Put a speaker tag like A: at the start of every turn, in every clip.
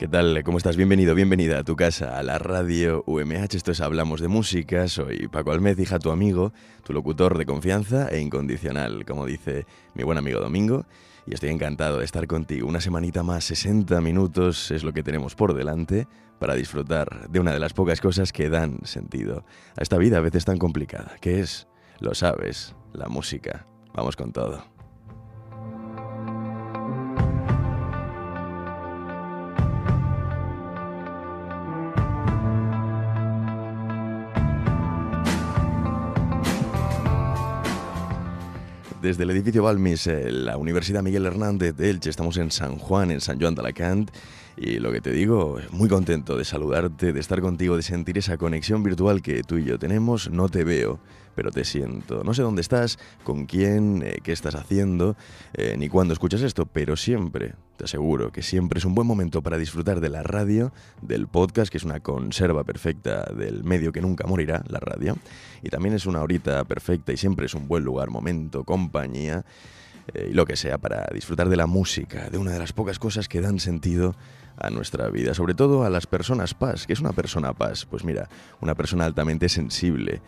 A: ¿Qué tal? ¿Cómo estás? Bienvenido, bienvenida a tu casa, a la radio UMH. Esto es Hablamos de Música. Soy Paco Almez, hija tu amigo, tu locutor de confianza e incondicional, como dice mi buen amigo Domingo. Y estoy encantado de estar contigo. Una semanita más, 60 minutos es lo que tenemos por delante para disfrutar de una de las pocas cosas que dan sentido a esta vida a veces tan complicada, que es, lo sabes, la música. Vamos con todo. Desde el edificio Balmis, eh, la Universidad Miguel Hernández de Elche. Estamos en San Juan, en San Juan de Alacant. Y lo que te digo, muy contento de saludarte, de estar contigo, de sentir esa conexión virtual que tú y yo tenemos. No te veo, pero te siento. No sé dónde estás, con quién, eh, qué estás haciendo, eh, ni cuándo escuchas esto, pero siempre, te aseguro que siempre es un buen momento para disfrutar de la radio, del podcast, que es una conserva perfecta del medio que nunca morirá, la radio. Y también es una horita perfecta y siempre es un buen lugar, momento, compañía. Eh, y lo que sea para disfrutar de la música, de una de las pocas cosas que dan sentido a nuestra vida, sobre todo a las personas paz. ¿Qué es una persona paz? Pues mira, una persona altamente sensible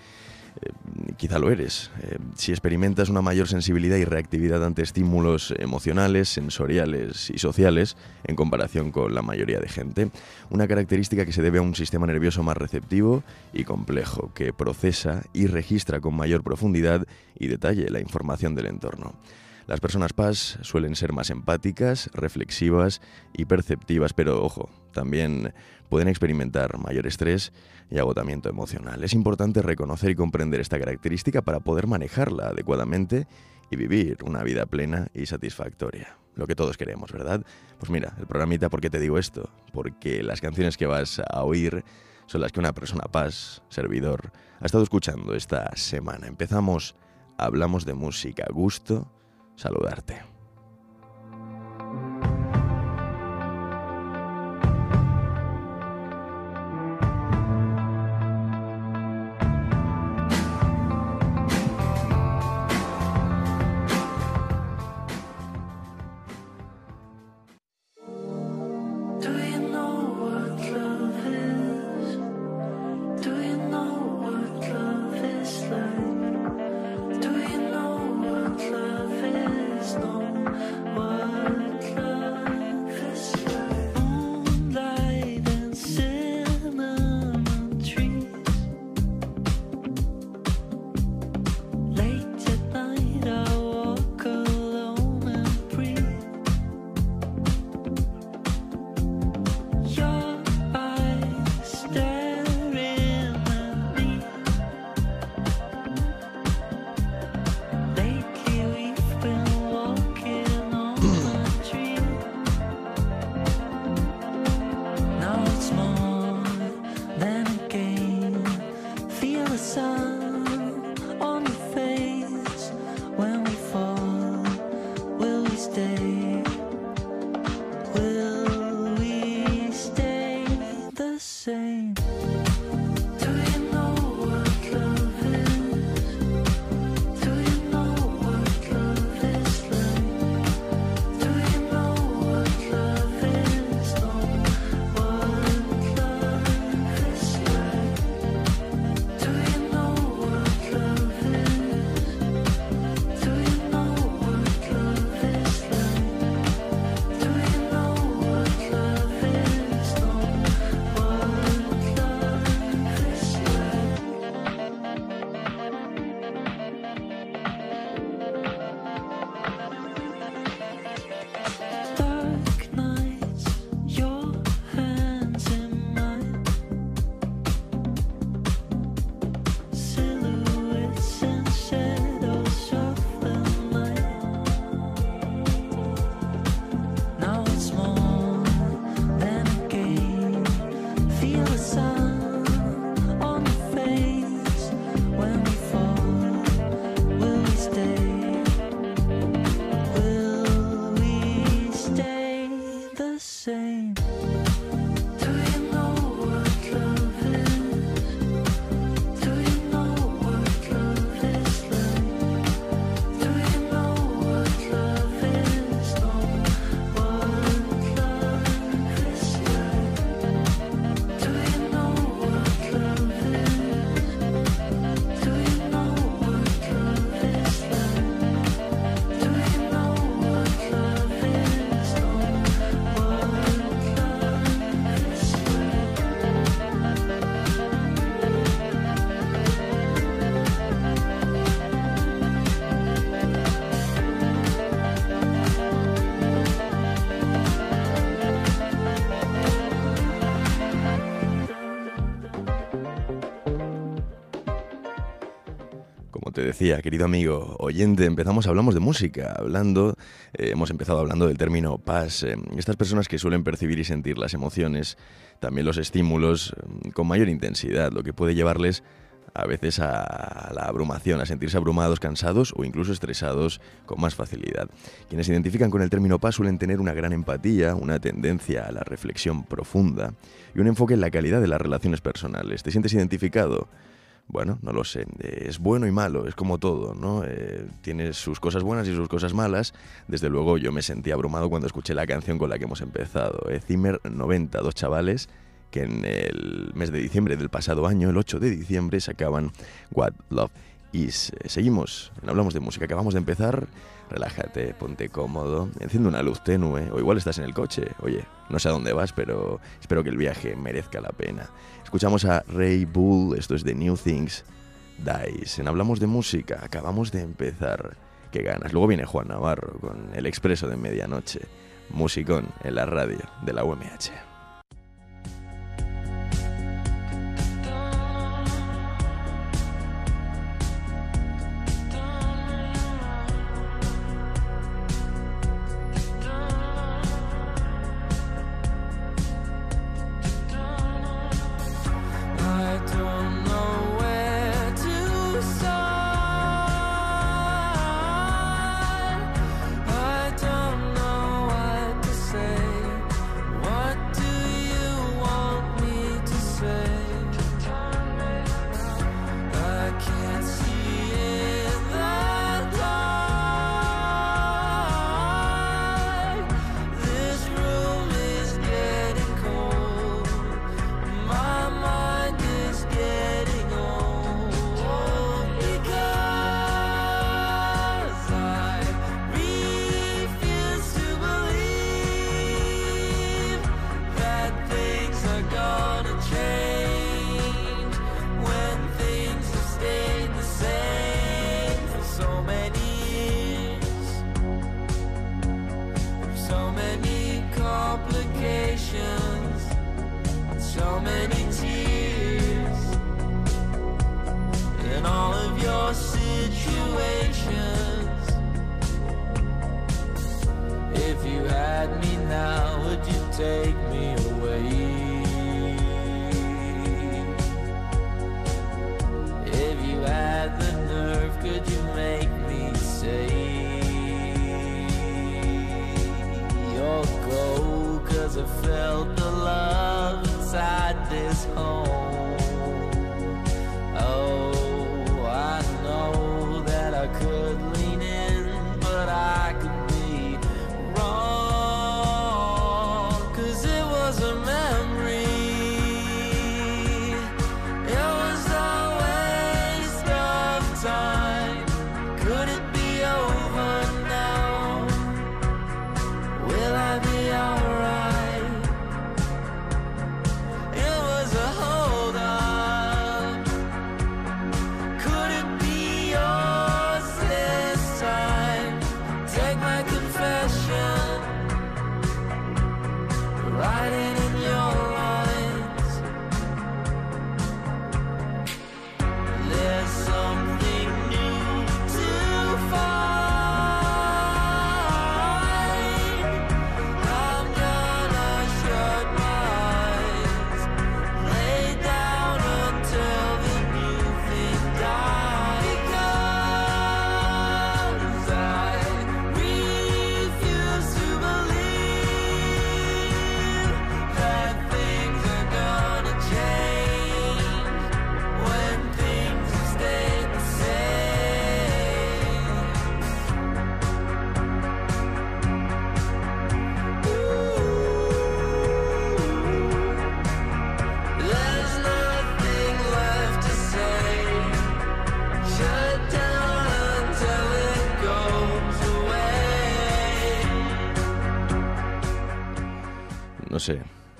A: eh, quizá lo eres. Eh, si experimentas una mayor sensibilidad y reactividad ante estímulos emocionales, sensoriales y sociales en comparación con la mayoría de gente, una característica que se debe a un sistema nervioso más receptivo y complejo, que procesa y registra con mayor profundidad y detalle la información del entorno. Las personas PAS suelen ser más empáticas, reflexivas y perceptivas, pero ojo, también pueden experimentar mayor estrés y agotamiento emocional. Es importante reconocer y comprender esta característica para poder manejarla adecuadamente y vivir una vida plena y satisfactoria. Lo que todos queremos, ¿verdad? Pues mira, el programita, ¿por qué te digo esto? Porque las canciones que vas a oír son las que una persona paz, servidor, ha estado escuchando esta semana. Empezamos, hablamos de música, gusto, saludarte.
B: Te decía, querido amigo oyente, empezamos, hablamos de música, hablando, eh, hemos empezado hablando del término paz. Eh, estas personas que suelen percibir y sentir las emociones, también los estímulos, mm, con mayor intensidad, lo que puede llevarles a veces a la abrumación, a sentirse abrumados, cansados o incluso estresados con más facilidad. Quienes se identifican con el término paz suelen tener una gran empatía, una tendencia a la reflexión profunda y un enfoque en la calidad de las relaciones personales. ¿Te sientes identificado? Bueno, no lo sé. Eh, es bueno y malo, es como todo, ¿no? Eh, tiene sus cosas buenas y sus cosas malas. Desde luego yo me sentí abrumado cuando escuché la canción con la que hemos empezado. Eh, Zimmer 90, dos chavales que en el mes de diciembre del pasado año, el 8 de diciembre, sacaban What Love Is. Eh, seguimos, hablamos de música, acabamos de empezar. Relájate, ponte cómodo, enciende una luz tenue, o igual estás en el coche. Oye, no sé a dónde vas, pero espero que el viaje merezca la pena. Escuchamos a Ray Bull, esto es de New Things Dice. En Hablamos de música, acabamos de empezar. Qué ganas. Luego viene Juan Navarro con el expreso de medianoche. Musicón en la radio de la UMH.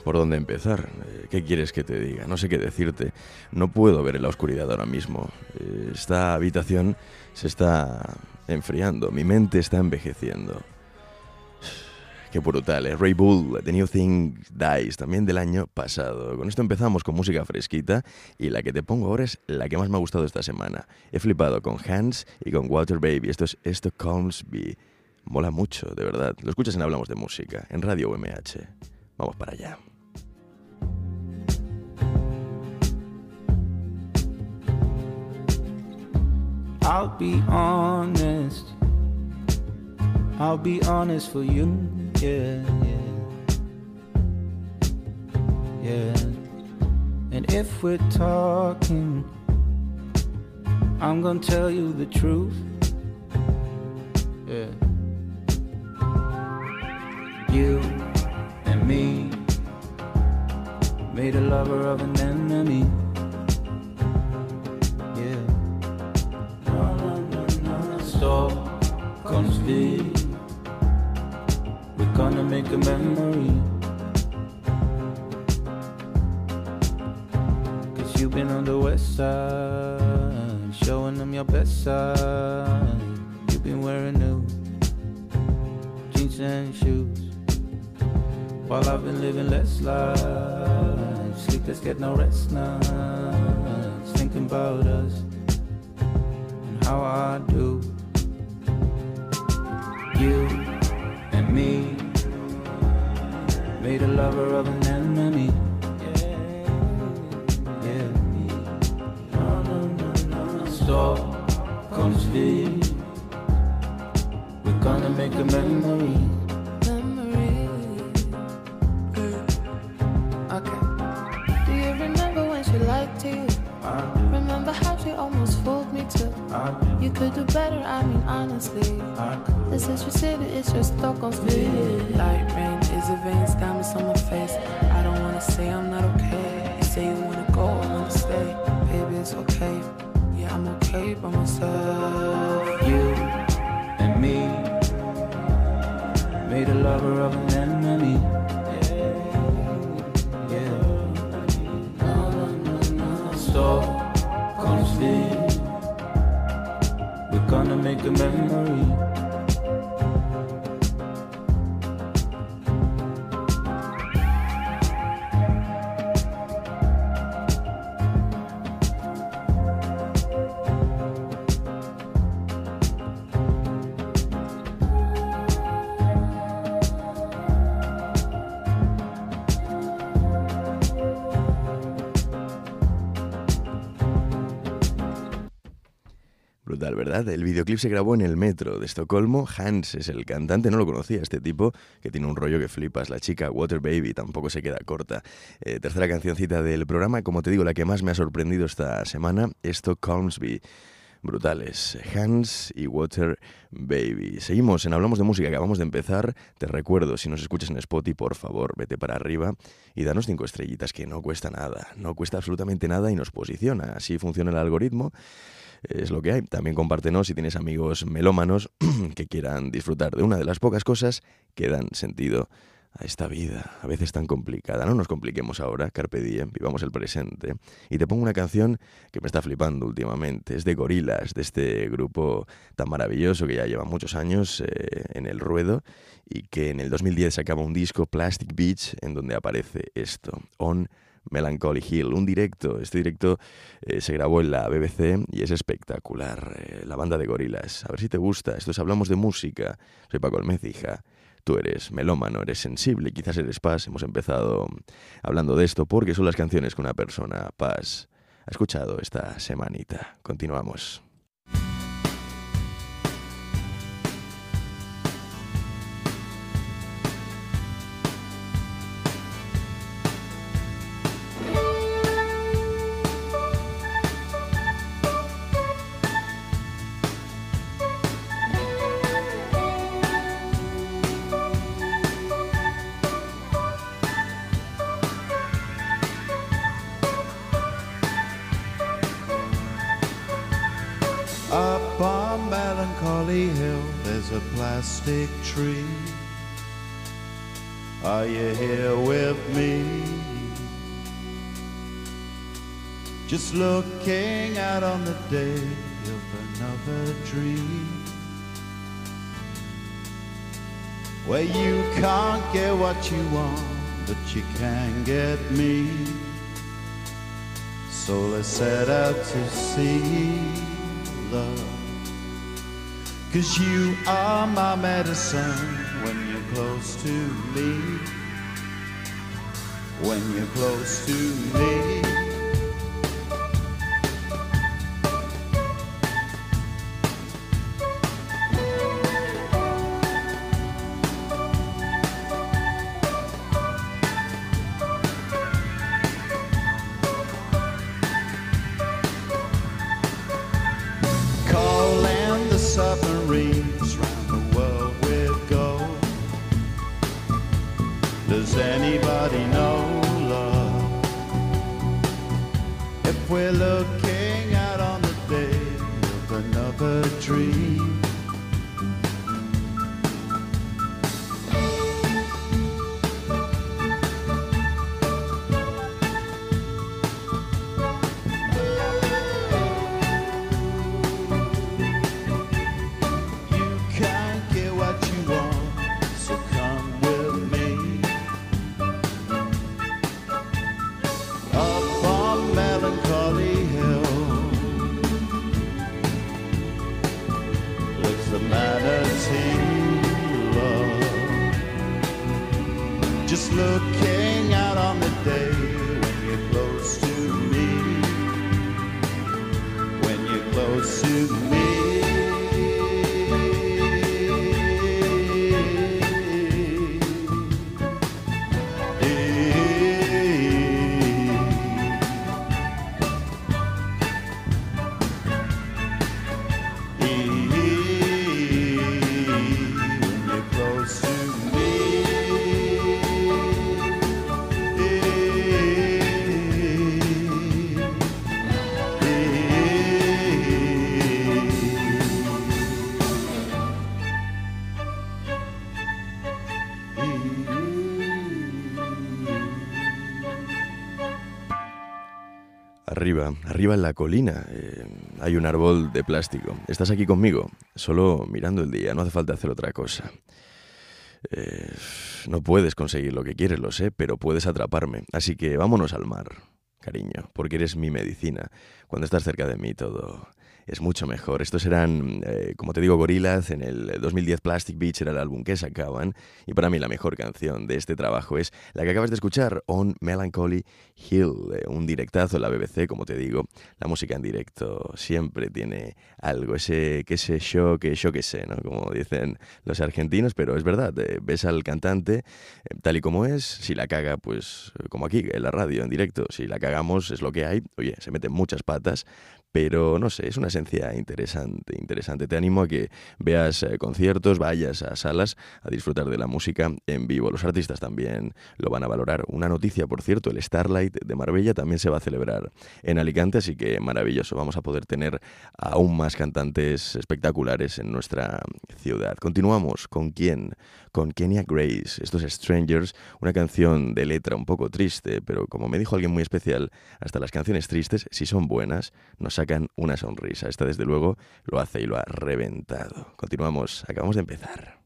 B: Por dónde empezar. Eh, ¿Qué quieres que te diga? No sé qué decirte. No puedo ver en la oscuridad ahora mismo. Eh, esta habitación se está enfriando. Mi mente está envejeciendo.
A: Qué brutal, ¿eh? Ray Bull, The New Thing Dies, también del año pasado. Con esto empezamos con música fresquita y la que te pongo ahora es la que más me ha gustado esta semana. He flipado con Hans y con Water Baby. Esto es Esto Colmsby. Mola mucho, de verdad. Lo escuchas en Hablamos de Música, en Radio UMH. Vamos para allá.
C: I'll be honest. I'll be honest for you yeah, yeah, yeah. And if we're talking, I'm gonna tell you the truth. Yeah. You and me made a lover of an enemy. Make a memory. Cause you've been on the west side, showing them your best side. You've been wearing new jeans and shoes. While I've been living less life, sleepless, get no rest nights, thinking about us and how I do. Made a lover of an enemy. Yeah. Stop, comes speed. We're gonna make a memory.
D: Memory. Okay. Do you remember when she lied to you? Remember how she almost fooled? You could do better, I mean honestly. This is your city, it's your Stockholm speed.
E: Light rain is a veins, diamonds on my face. I don't wanna say I'm not okay. You say you wanna go, I wanna stay. Baby, it's okay. Yeah, I'm okay by myself.
C: You and me made a lover of an enemy. Yeah. No, no, no, no. Stop, a memory.
A: El videoclip se grabó en el metro de Estocolmo. Hans es el cantante, no lo conocía este tipo, que tiene un rollo que flipas. La chica Water Baby tampoco se queda corta. Eh, tercera cancioncita del programa, como te digo, la que más me ha sorprendido esta semana, esto Colmsby brutales. Hans y Water Baby. Seguimos en Hablamos de Música, acabamos de empezar. Te recuerdo, si nos escuchas en Spotify, por favor, vete para arriba y danos cinco estrellitas, que no cuesta nada. No cuesta absolutamente nada y nos posiciona. Así funciona el algoritmo es lo que hay. También compártenos si tienes amigos melómanos que quieran disfrutar de una de las pocas cosas que dan sentido a esta vida, a veces tan complicada. No nos compliquemos ahora, Carpe Diem, vivamos el presente. Y te pongo una canción que me está flipando últimamente. Es de Gorilas, de este grupo tan maravilloso que ya lleva muchos años eh, en el ruedo y que en el 2010 sacaba un disco, Plastic Beach, en donde aparece esto, On Melancholy Hill, un directo. Este directo eh, se grabó en la BBC y es espectacular. Eh, la banda de gorilas. A ver si te gusta. Esto es Hablamos de Música. Soy Paco Almez, hija. Tú eres melómano, eres sensible, quizás eres paz. Hemos empezado hablando de esto porque son las canciones que una persona paz ha escuchado esta semanita. Continuamos.
F: Plastic tree. Are you here with me? Just looking out on the day of another dream. where you can't get what you want, but you can get me. So let's set out to see love. Cause you are my medicine when you're close to me. When you're close to me. Manatee love. Just looking out on the day when you're close to me. When you're close to me.
A: Arriba, en la colina, eh, hay un árbol de plástico. ¿Estás aquí conmigo? Solo mirando el día, no hace falta hacer otra cosa. Eh, no puedes conseguir lo que quieres, lo sé, pero puedes atraparme. Así que vámonos al mar, cariño, porque eres mi medicina. Cuando estás cerca de mí todo es mucho mejor. Estos eran, eh, como te digo, Gorillaz. En el 2010 Plastic Beach era el álbum que sacaban. Y para mí la mejor canción de este trabajo es la que acabas de escuchar, On Melancholy Hill. eh, un directazo en la BBC, como te digo. La música en directo siempre tiene algo. Ese, que ese show, que yo que sé, ¿no? Como dicen los argentinos. Pero es verdad, eh, ves al cantante eh, tal y como es. Si la caga, pues como aquí, en la radio, en directo. Si la cagamos, es lo que hay. Oye, se meten muchas patas. Pero no sé, es una esencia interesante, interesante. Te animo a que veas eh, conciertos, vayas a salas a disfrutar de la música en vivo. Los artistas también lo van a valorar. Una noticia, por cierto, el Starlight de Marbella también se va a celebrar en Alicante, así que maravilloso. Vamos a poder tener aún más cantantes espectaculares en nuestra ciudad. Continuamos. ¿Con quién? Con Kenya Grace. Estos Strangers, una canción de letra un poco triste, pero como me dijo alguien muy especial, hasta las canciones tristes, si son buenas, nos sacan una sonrisa. Esta, desde luego, lo hace y lo ha reventado. Continuamos, acabamos de empezar.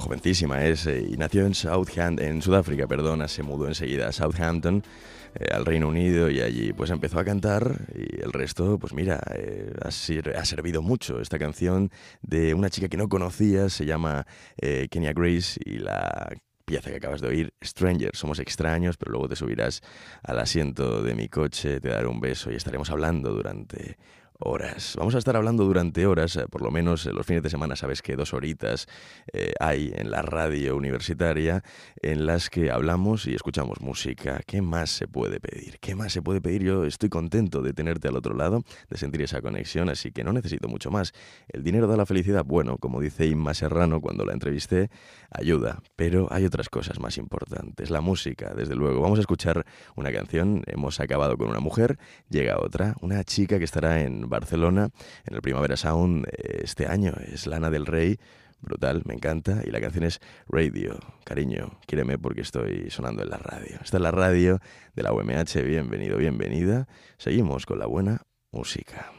A: Jovencísima es, eh, y nació en Southampton, en Sudáfrica, perdona, se mudó enseguida a Southampton, eh, al Reino Unido, y allí pues empezó a cantar, y el resto, pues mira, eh, ha, servido mucho esta canción de una chica que no conocías, se llama Kenya Grace, y la pieza que acabas de oír, Stranger, somos extraños, pero luego te subirás al asiento de mi coche, te daré un beso y estaremos hablando durante horas. Vamos a estar hablando durante horas, eh, por lo menos eh, los fines de semana, sabes que dos horitas eh, hay en la radio universitaria en las que hablamos y escuchamos música. ¿Qué más se puede pedir? ¿Qué más se puede pedir? Yo estoy contento de tenerte al otro lado, de sentir esa conexión, así que no necesito mucho más. El dinero da la felicidad. Bueno, como dice Inma Serrano cuando la entrevisté, ayuda, pero hay otras cosas más importantes. La música, desde luego. Vamos a escuchar una canción. Hemos acabado con una mujer, llega otra, una chica que estará en Barcelona en el Primavera Sound eh, este año. Es Lana del Rey. Brutal, me encanta. Y la canción es Radio. Cariño, quíreme porque estoy sonando en la radio. Esta es la radio de la UMH. Bienvenido, bienvenida. Seguimos con la buena música.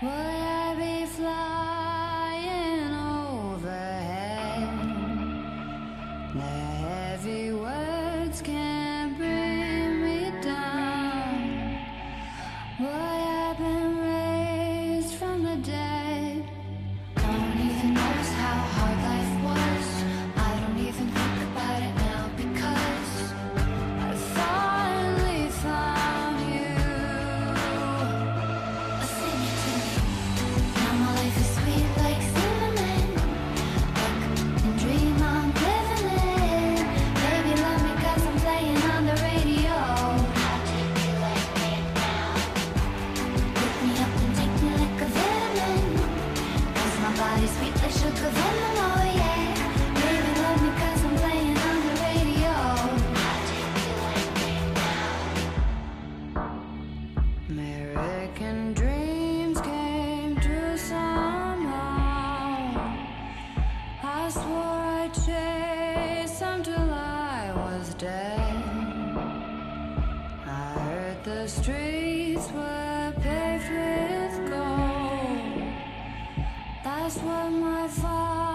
G: What? Streets were paved with gold. That's what my father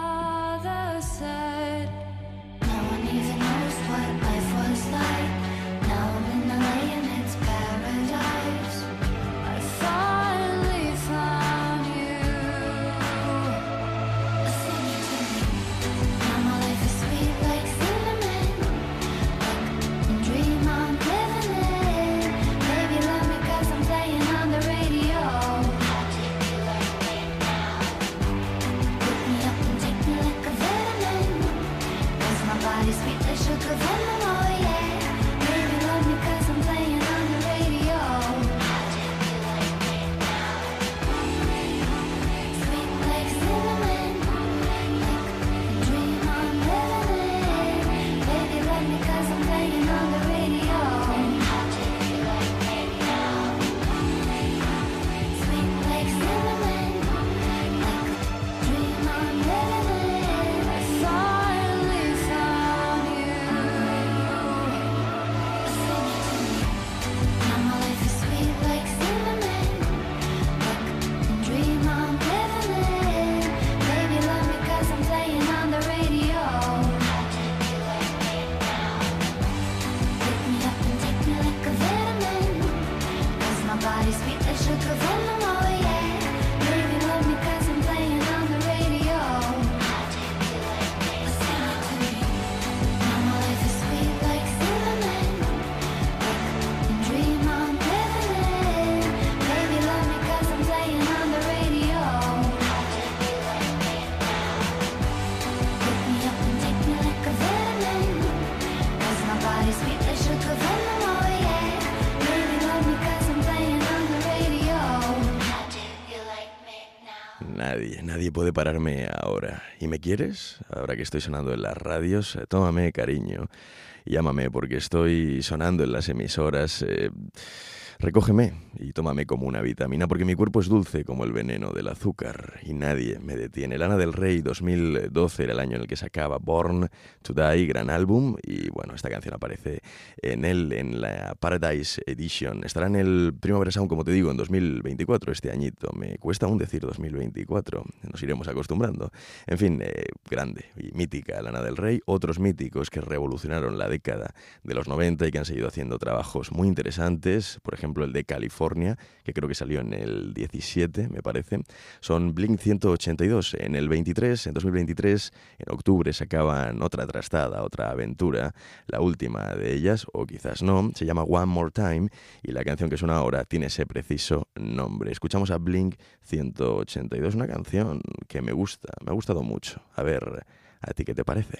A: nadie, puede pararme ahora. ¿Y me quieres? Ahora que estoy sonando en las radios, eh, tómame cariño. Llámame porque estoy sonando en las emisoras. eh, Recógeme y tómame como una vitamina, porque mi cuerpo es dulce como el veneno del azúcar y nadie me detiene. Lana del Rey 2012 era el año en el que sacaba Born to Die, gran álbum, y bueno, esta canción aparece en él, en la Paradise Edition. Estará en el Primavera Sound, como te digo, en 2024, este añito. Me cuesta aún decir 2024, nos iremos acostumbrando. En fin, eh, grande y mítica Lana del Rey, otros míticos que revolucionaron la década de los 90 y que han seguido haciendo trabajos muy interesantes, por ejemplo el de California, que creo que salió en el 17, me parece, son Blink 182. En el 23, en 2023, en octubre sacaban otra trastada, otra aventura, la última de ellas, o quizás no, se llama One More Time y la canción que suena ahora tiene ese preciso nombre. Escuchamos a Blink 182, una canción que me gusta, me ha gustado mucho. A ver, ¿a ti qué te parece?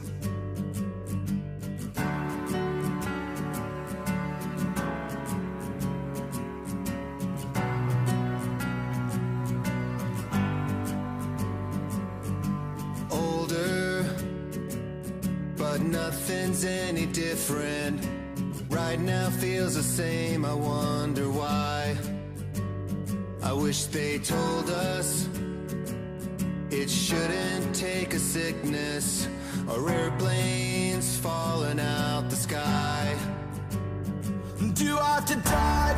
H: Same, I wonder why. I wish they told us it shouldn't take a sickness or airplanes falling out the sky.
I: Do I have to die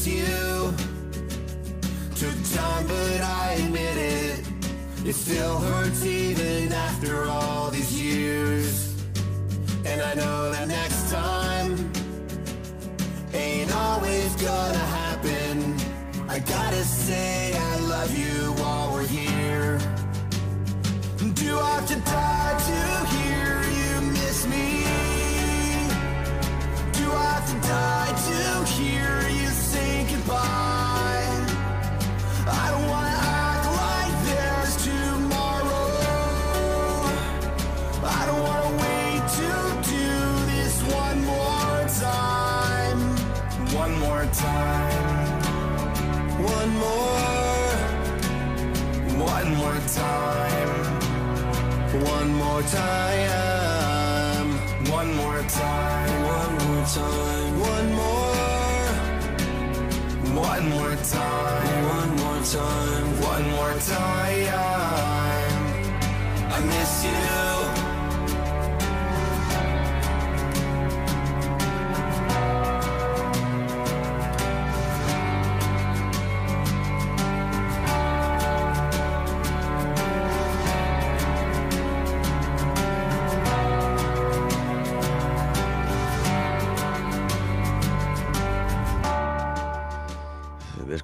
I: miss you.
H: Took time, but I admit it. It still hurts
I: time.
H: One more,
I: One more time.
H: one more time,
I: One more time.
H: one more time, one more,
I: One more time.
H: one more time.
I: One more time. I miss you.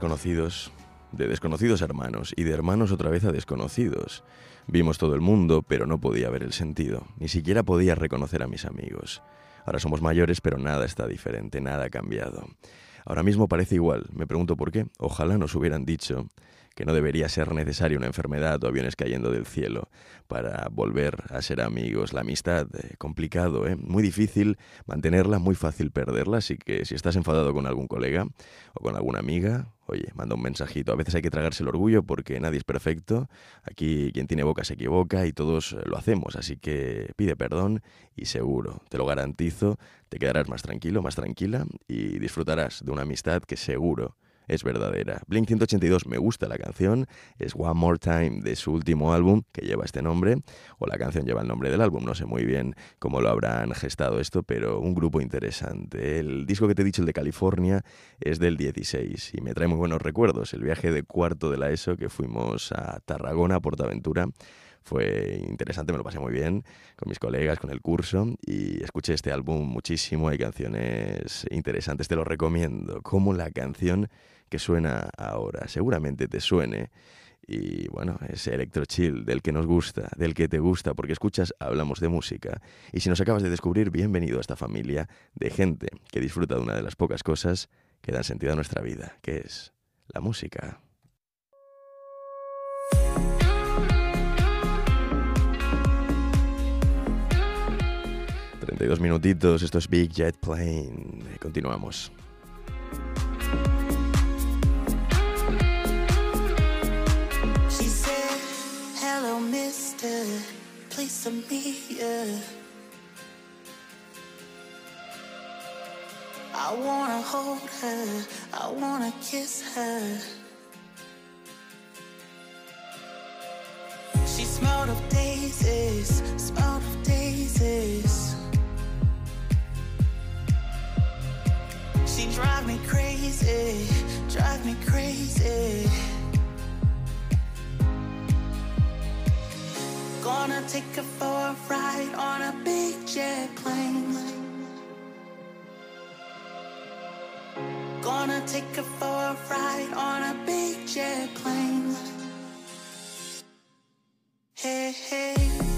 A: Desconocidos, de desconocidos hermanos y de hermanos otra vez a desconocidos. Vimos todo el mundo, pero no podía ver el sentido. Ni siquiera podía reconocer a mis amigos. Ahora somos mayores, pero nada está diferente, nada ha cambiado. Ahora mismo parece igual. Me pregunto por qué. Ojalá nos hubieran dicho que no debería ser necesaria una enfermedad o aviones cayendo del cielo para volver a ser amigos. La amistad, eh, complicado, ¿eh? muy difícil mantenerla, muy fácil perderla, así que si estás enfadado con algún colega o con alguna amiga, oye, manda un mensajito. A veces hay que tragarse el orgullo porque nadie es perfecto. Aquí quien tiene boca se equivoca y todos eh, lo hacemos. Así que pide perdón y seguro, te lo garantizo, te quedarás más tranquilo, más tranquila y disfrutarás de una amistad que seguro es verdadera. Blink 182 me gusta la canción, es One More Time de su último álbum que lleva este nombre, o la canción lleva el nombre del álbum, no sé muy bien cómo lo habrán gestado esto, pero un grupo interesante. El disco que te he dicho, el de California, es del 16 y me trae muy buenos recuerdos. El viaje de cuarto de la ESO que fuimos a Tarragona, a Portaventura. Fue interesante, me lo pasé muy bien con mis colegas, con el curso y escuché este álbum muchísimo. Hay canciones interesantes, te lo recomiendo. Como la canción que suena ahora. Seguramente te suene. Y bueno, ese electro chill del que nos gusta, del que te gusta, porque escuchas, hablamos de música. Y si nos acabas de descubrir, bienvenido a esta familia de gente que disfruta de una de las pocas cosas que dan sentido a nuestra vida, que es la música. 32 minutitos, esto es Big Jet Plane. Continuamos.
J: She said, Hello, mister. Please to meet. I wanna hold her. I wanna kiss her. She smelled of daisies. Smelled drive me crazy. Drive me crazy. Gonna take her for a ride on a big jet plane. Gonna take her for a ride on a big jet plane. Hey, hey. Hey,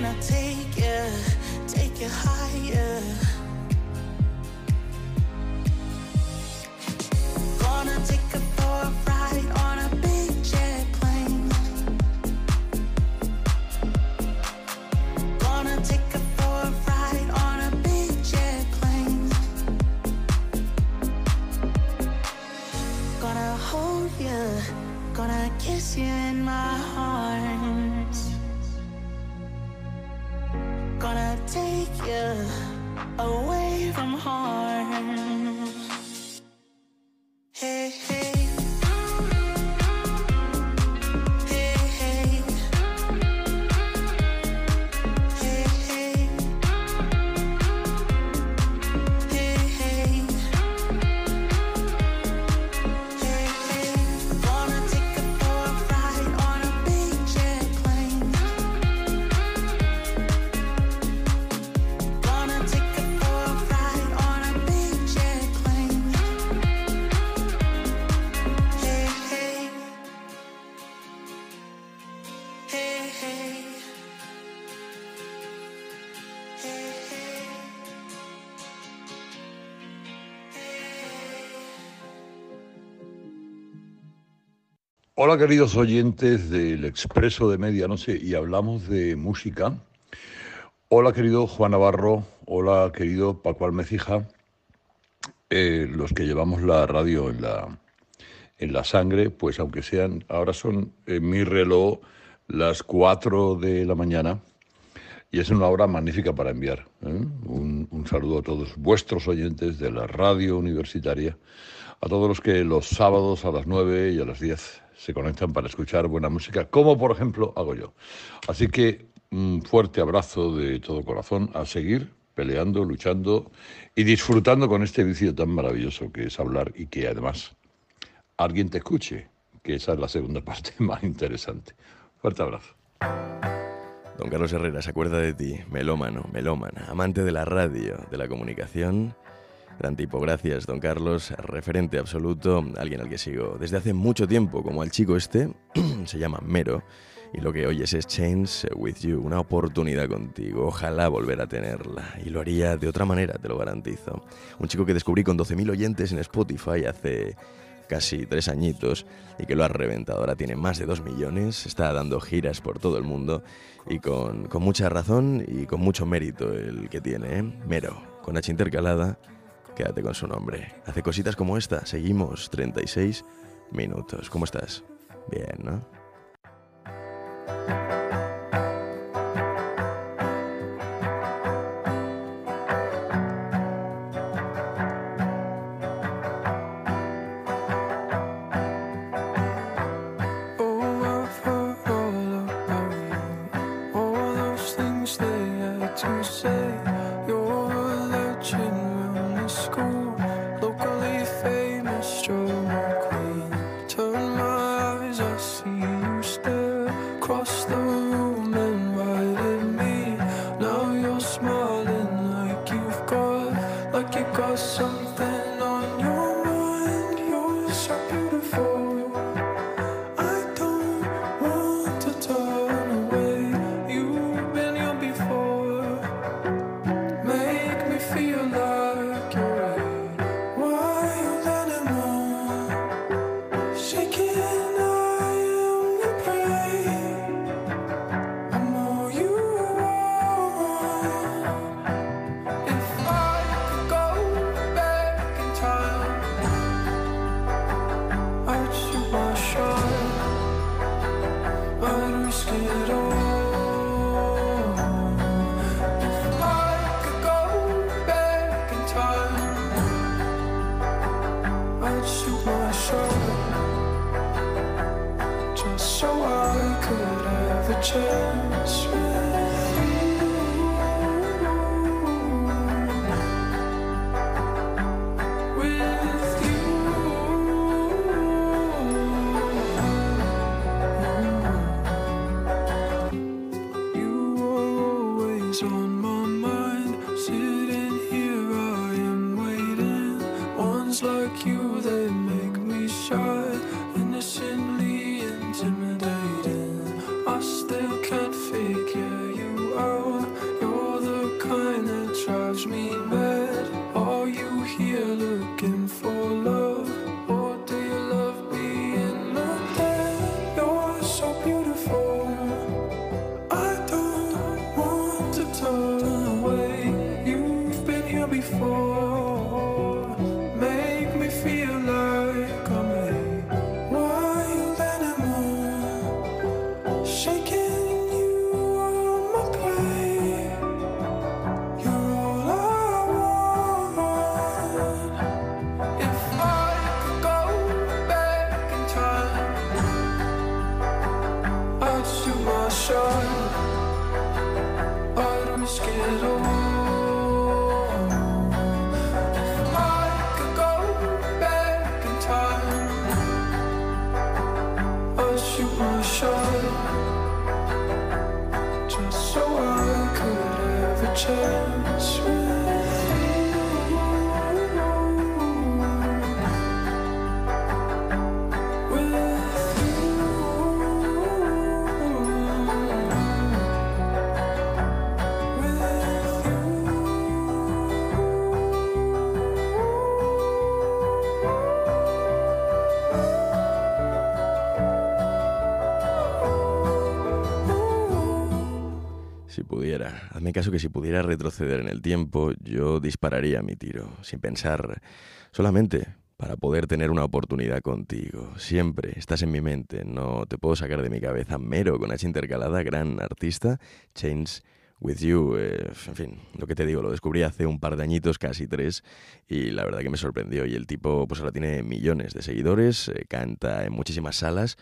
J: Can I take you, take you higher? Gonna take her for a ride on a big jet plane. Gonna take her for a ride on a big jet plane. Gonna hold you, gonna kiss you in my arms. away from home.
K: Hola queridos oyentes del Expreso de Medianoche y hablamos de música. Hola querido Juan Navarro, hola querido Paco Almecija, Eh, los que llevamos la radio en la, en la sangre, pues aunque sean, ahora son en mi reloj las 4 de la mañana y es una hora magnífica para enviar. ¿eh? Un, un saludo a todos vuestros oyentes de la radio universitaria, a todos los que los sábados a las 9 y a las 10 se conectan para escuchar buena música, como por ejemplo hago yo. Así que un fuerte abrazo de todo corazón a seguir peleando, luchando y disfrutando con este vicio tan maravilloso que es hablar y que además alguien te escuche, que esa es la segunda parte más interesante. Fuerte abrazo.
L: Don Carlos Herrera se acuerda de ti, melómano, melómana, amante de la radio, de la comunicación. Gran tipo, gracias, don Carlos, referente absoluto, alguien al que sigo desde hace mucho tiempo, como al chico este, se llama Mero, y lo que oyes es Change With You, una oportunidad contigo, ojalá volver a tenerla, y lo haría de otra manera, te lo garantizo. Un chico que descubrí con 12.000 oyentes en Spotify hace casi tres añitos y que lo ha reventado. Ahora tiene más de dos millones, está dando giras por todo el mundo y con, con mucha razón y con mucho mérito el que tiene. ¿eh? Mero, con H intercalada, quédate con su nombre. Hace cositas como esta, seguimos 36 minutos. ¿Cómo estás? Bien, ¿no? Hazme caso que si pudiera retroceder en el tiempo, yo dispararía mi tiro, sin pensar, solamente para poder tener una oportunidad contigo. Siempre estás en mi mente, no te puedo sacar de mi cabeza. Mero, con H intercalada, gran artista, Change With You, eh, en fin, lo que te digo, lo descubrí hace un par de añitos, casi tres, y la verdad que me sorprendió. Y el tipo, pues ahora tiene millones de seguidores, eh, canta en muchísimas salas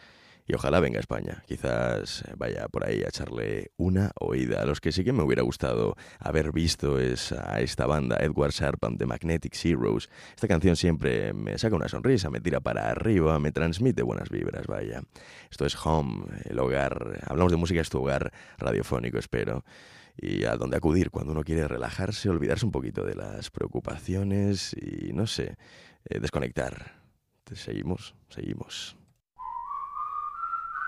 A: y ojalá venga a España. Quizás vaya por ahí a echarle una oída. A los que sí que me hubiera gustado haber visto es a esta banda, Edward Sharpam de Magnetic Heroes. Esta canción siempre me saca una sonrisa, me tira para arriba, me transmite buenas vibras, vaya. Esto es Home, el hogar. Hablamos de música, es tu hogar radiofónico, espero y a dónde acudir cuando uno quiere relajarse, olvidarse un poquito de las preocupaciones y, no sé, eh, desconectar. Seguimos, seguimos.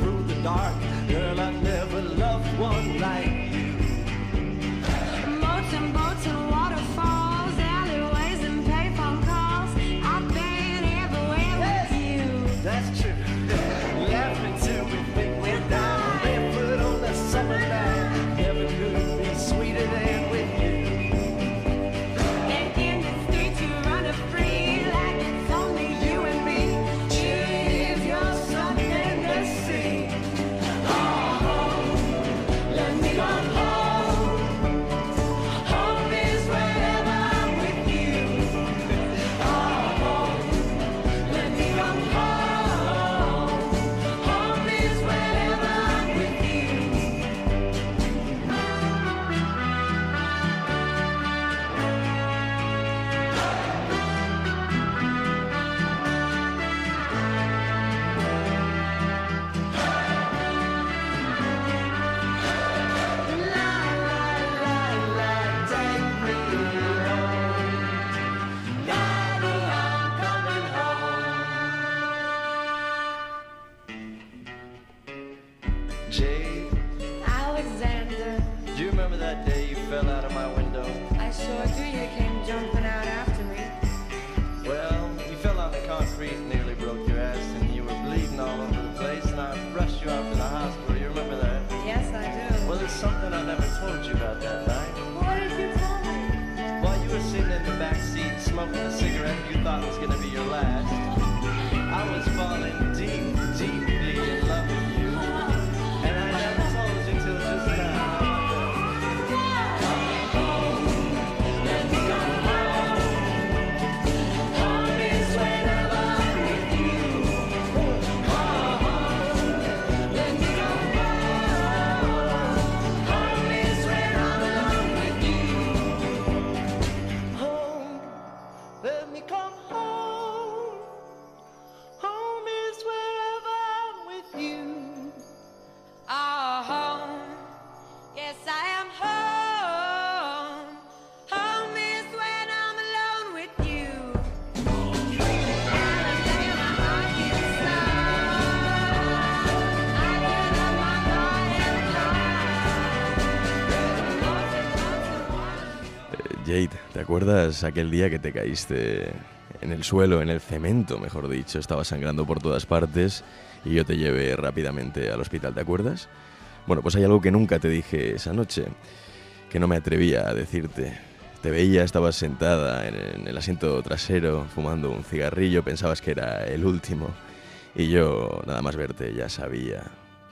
M: through the dark. Girl, I
A: acuerdas aquel día que te caíste en el suelo, en el cemento, mejor dicho? Estaba sangrando por todas partes y yo te llevé rápidamente al hospital, ¿te acuerdas? Bueno, pues hay algo que nunca te dije esa noche, que no me atrevía a decirte. Te veía, estabas sentada en, el asiento trasero, fumando un cigarrillo, pensabas que era el último. Y yo, nada más verte, ya sabía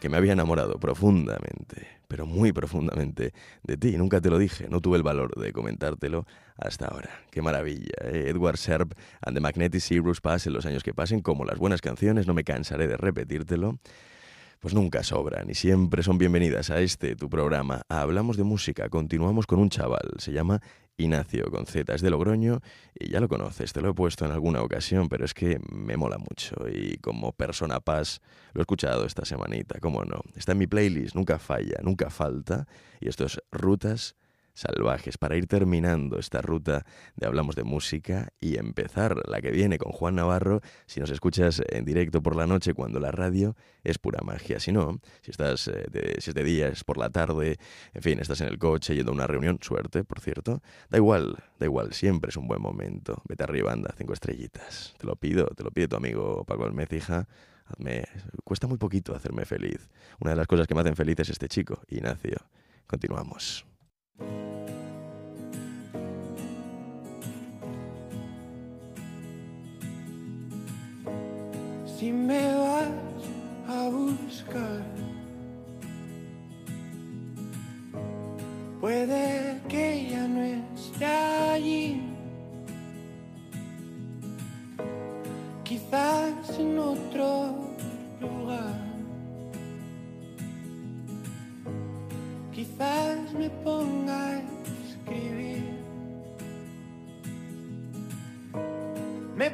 A: que me había enamorado profundamente, pero muy profundamente, de ti. Nunca te lo dije, no tuve el valor de comentártelo hasta ahora. Qué maravilla, ¿eh? Edward Serb and the Magnetic Heroes pasen los años que pasen, como las buenas canciones, no me cansaré de repetírtelo. Pues nunca sobran y siempre son bienvenidas a este, tu programa. Hablamos de música, continuamos con un chaval, se llama Ignacio con Z, es de Logroño y ya lo conoces, te lo he puesto en alguna ocasión, pero es que me mola mucho y como persona paz lo he escuchado esta semanita, cómo no. Está en mi playlist, nunca falla, nunca falta y esto es Rutas Salvajes para ir terminando esta ruta de Hablamos de Música y empezar la que viene con Juan Navarro, si nos escuchas en directo por la noche cuando la radio es pura magia, si no, si estás eh, de, si es de día, es por la tarde, en fin, estás en el coche yendo a una reunión, suerte, por cierto, da igual, da igual, siempre es un buen momento. Vete arriba, anda, cinco estrellitas. Te lo pido, te lo pide tu amigo Paco Almecija. Hazme, cuesta muy poquito hacerme feliz. Una de las cosas que me hacen feliz es este chico, Ignacio. Continuamos.
N: Si me vas a buscar, puede que ya no esté allí. Quizás en otro lugar. Quizás me ponga a escribir. Me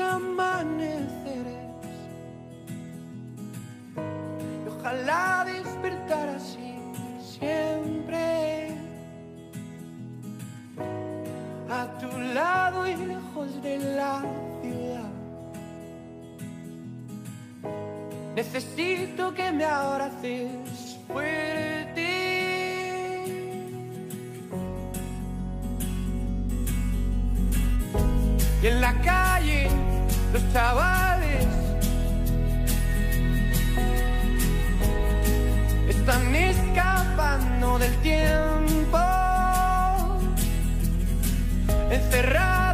N: amaneceres. Y ojalá despertar así siempre. A tu lado y lejos de la ciudad. Necesito que me abraces fuerte. Y en la calle, los chavales. Están escapando del tiempo, encerrado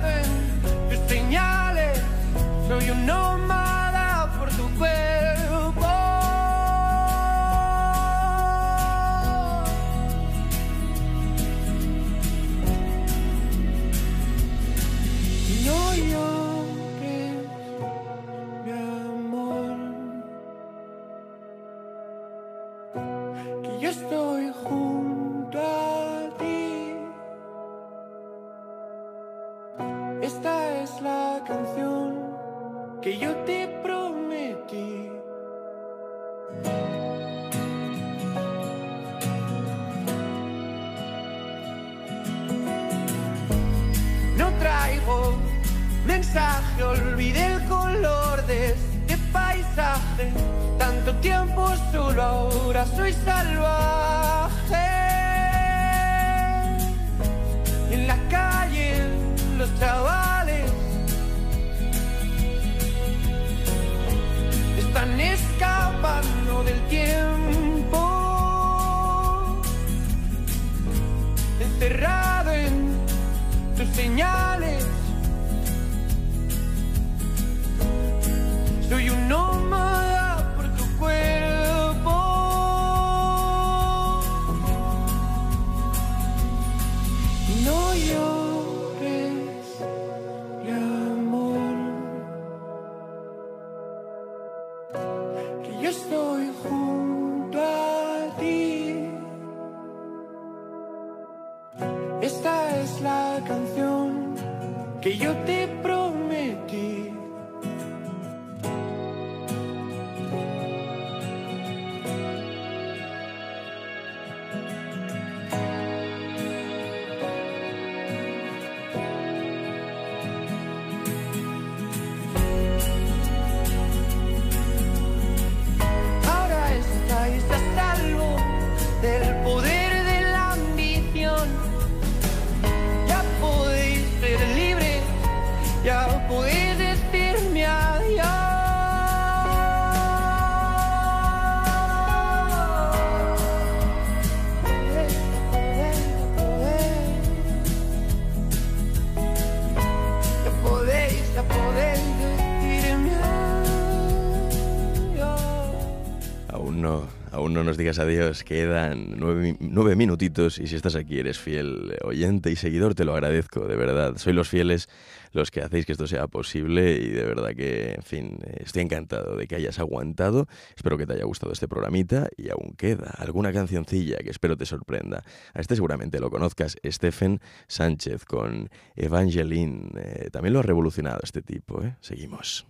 N: no
A: nos digas adiós, quedan nueve, nueve minutitos y si estás aquí eres fiel oyente y seguidor, te lo agradezco, de verdad. Soy los fieles los que hacéis que esto sea posible y de verdad que, en fin, estoy encantado de que hayas aguantado. Espero que te haya gustado este programita y aún queda alguna cancioncilla que espero te sorprenda. A este seguramente lo conozcas, Stephen Sánchez con Evangeline. Eh, también lo ha revolucionado este tipo, ¿eh? Seguimos.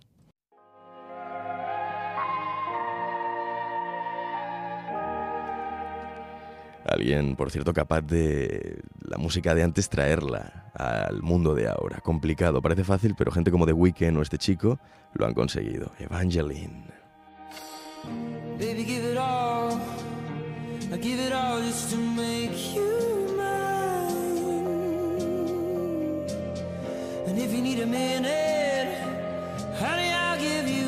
A: Alguien, por cierto, capaz de la música de antes traerla al mundo de ahora. Complicado, parece fácil, pero gente como The Weeknd o este chico lo han conseguido. Evangeline.
B: Baby, give it all. I give it all just to make you mine. And if you need a minute, honey, I'll give you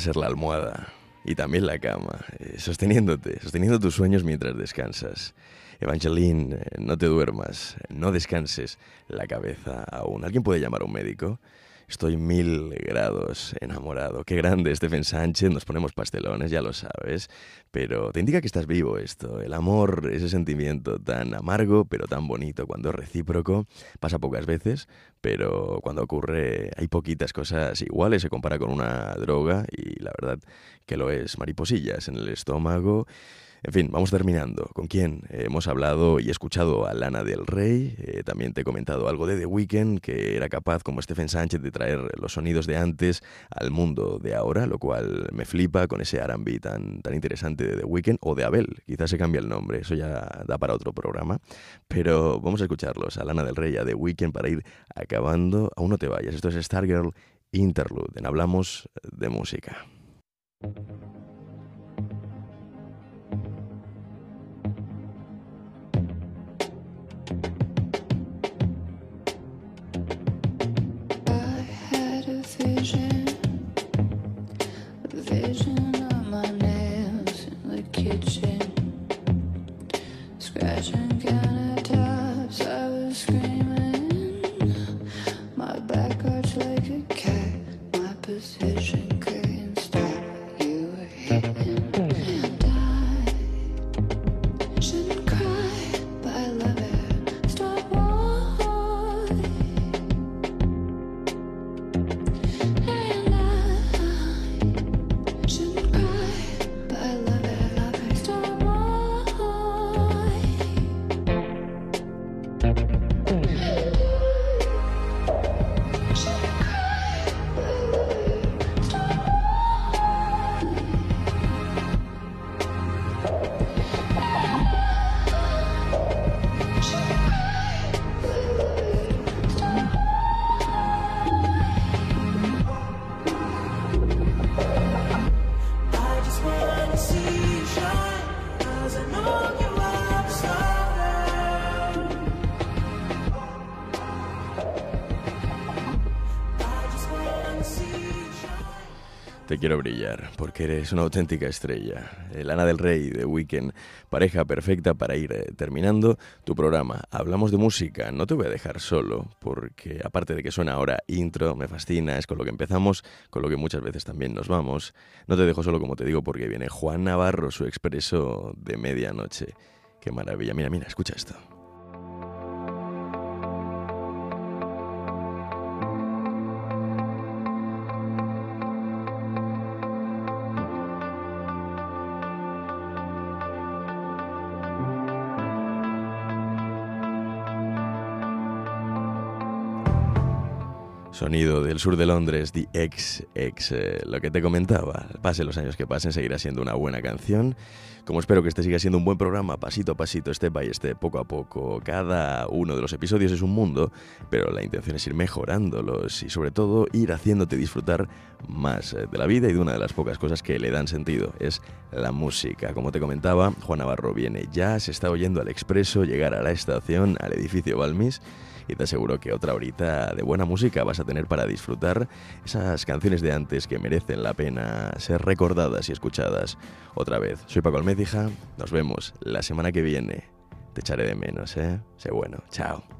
A: ser la almohada y también la cama, eh, sosteniéndote, sosteniendo tus sueños mientras descansas. Evangeline, eh, no te duermas, no descanses la cabeza aún. ¿Alguien puede llamar a un médico? Estoy mil grados enamorado. Qué grande, Stephen Sánchez. Nos ponemos pastelones, ya lo sabes. Pero te indica que estás vivo esto. El amor, ese sentimiento tan amargo, pero tan bonito cuando es recíproco, pasa pocas veces, pero cuando ocurre hay poquitas cosas iguales. Se compara con una droga y la verdad que lo es. Mariposillas en el estómago. En fin, vamos terminando. ¿Con quién? Hemos hablado y escuchado a Lana del Rey. eh, también te he comentado algo de The Weeknd, que era capaz, como Stephen Sánchez, de traer los sonidos de antes al mundo de ahora, lo cual me flipa con ese R&B tan, tan interesante de The Weeknd o de Abel. Quizás se cambie el nombre, eso ya da para otro programa. Pero vamos a escucharlos, a Lana del Rey, a The Weeknd, para ir acabando. Aún no te vayas. Esto es Stargirl Interlude. En Hablamos de Música. Quiero brillar, porque eres una auténtica estrella. El Ana del Rey de Weekend, pareja perfecta para ir eh, terminando tu programa. Hablamos de música, no te voy a dejar solo, porque aparte de que suena ahora intro, me fascina, es con lo que empezamos, con lo que muchas veces también nos vamos. No te dejo solo, como te digo, porque viene Juan Navarro, su expreso de medianoche. Qué maravilla, mira, mira, escucha esto. Sonido del sur de Londres, The X, X, eh, lo que te comentaba. Pase los años que pasen, seguirá siendo una buena canción. Como espero que este siga siendo un buen programa, pasito a pasito, step by step, poco a poco. Cada uno de los episodios es un mundo, pero la intención es ir mejorándolos y sobre todo ir haciéndote disfrutar más eh, de la vida y de una de las pocas cosas que le dan sentido, es la música. Como te comentaba, Juan Navarro viene ya, se está oyendo al expreso llegar a la estación, al edificio Balmis y te aseguro que otra horita de buena música vas a tener para disfrutar esas canciones de antes que merecen la pena ser recordadas y escuchadas. Otra vez, soy Paco Almécija, nos vemos la semana que viene. Te echaré de menos, ¿eh? Sé bueno, chao.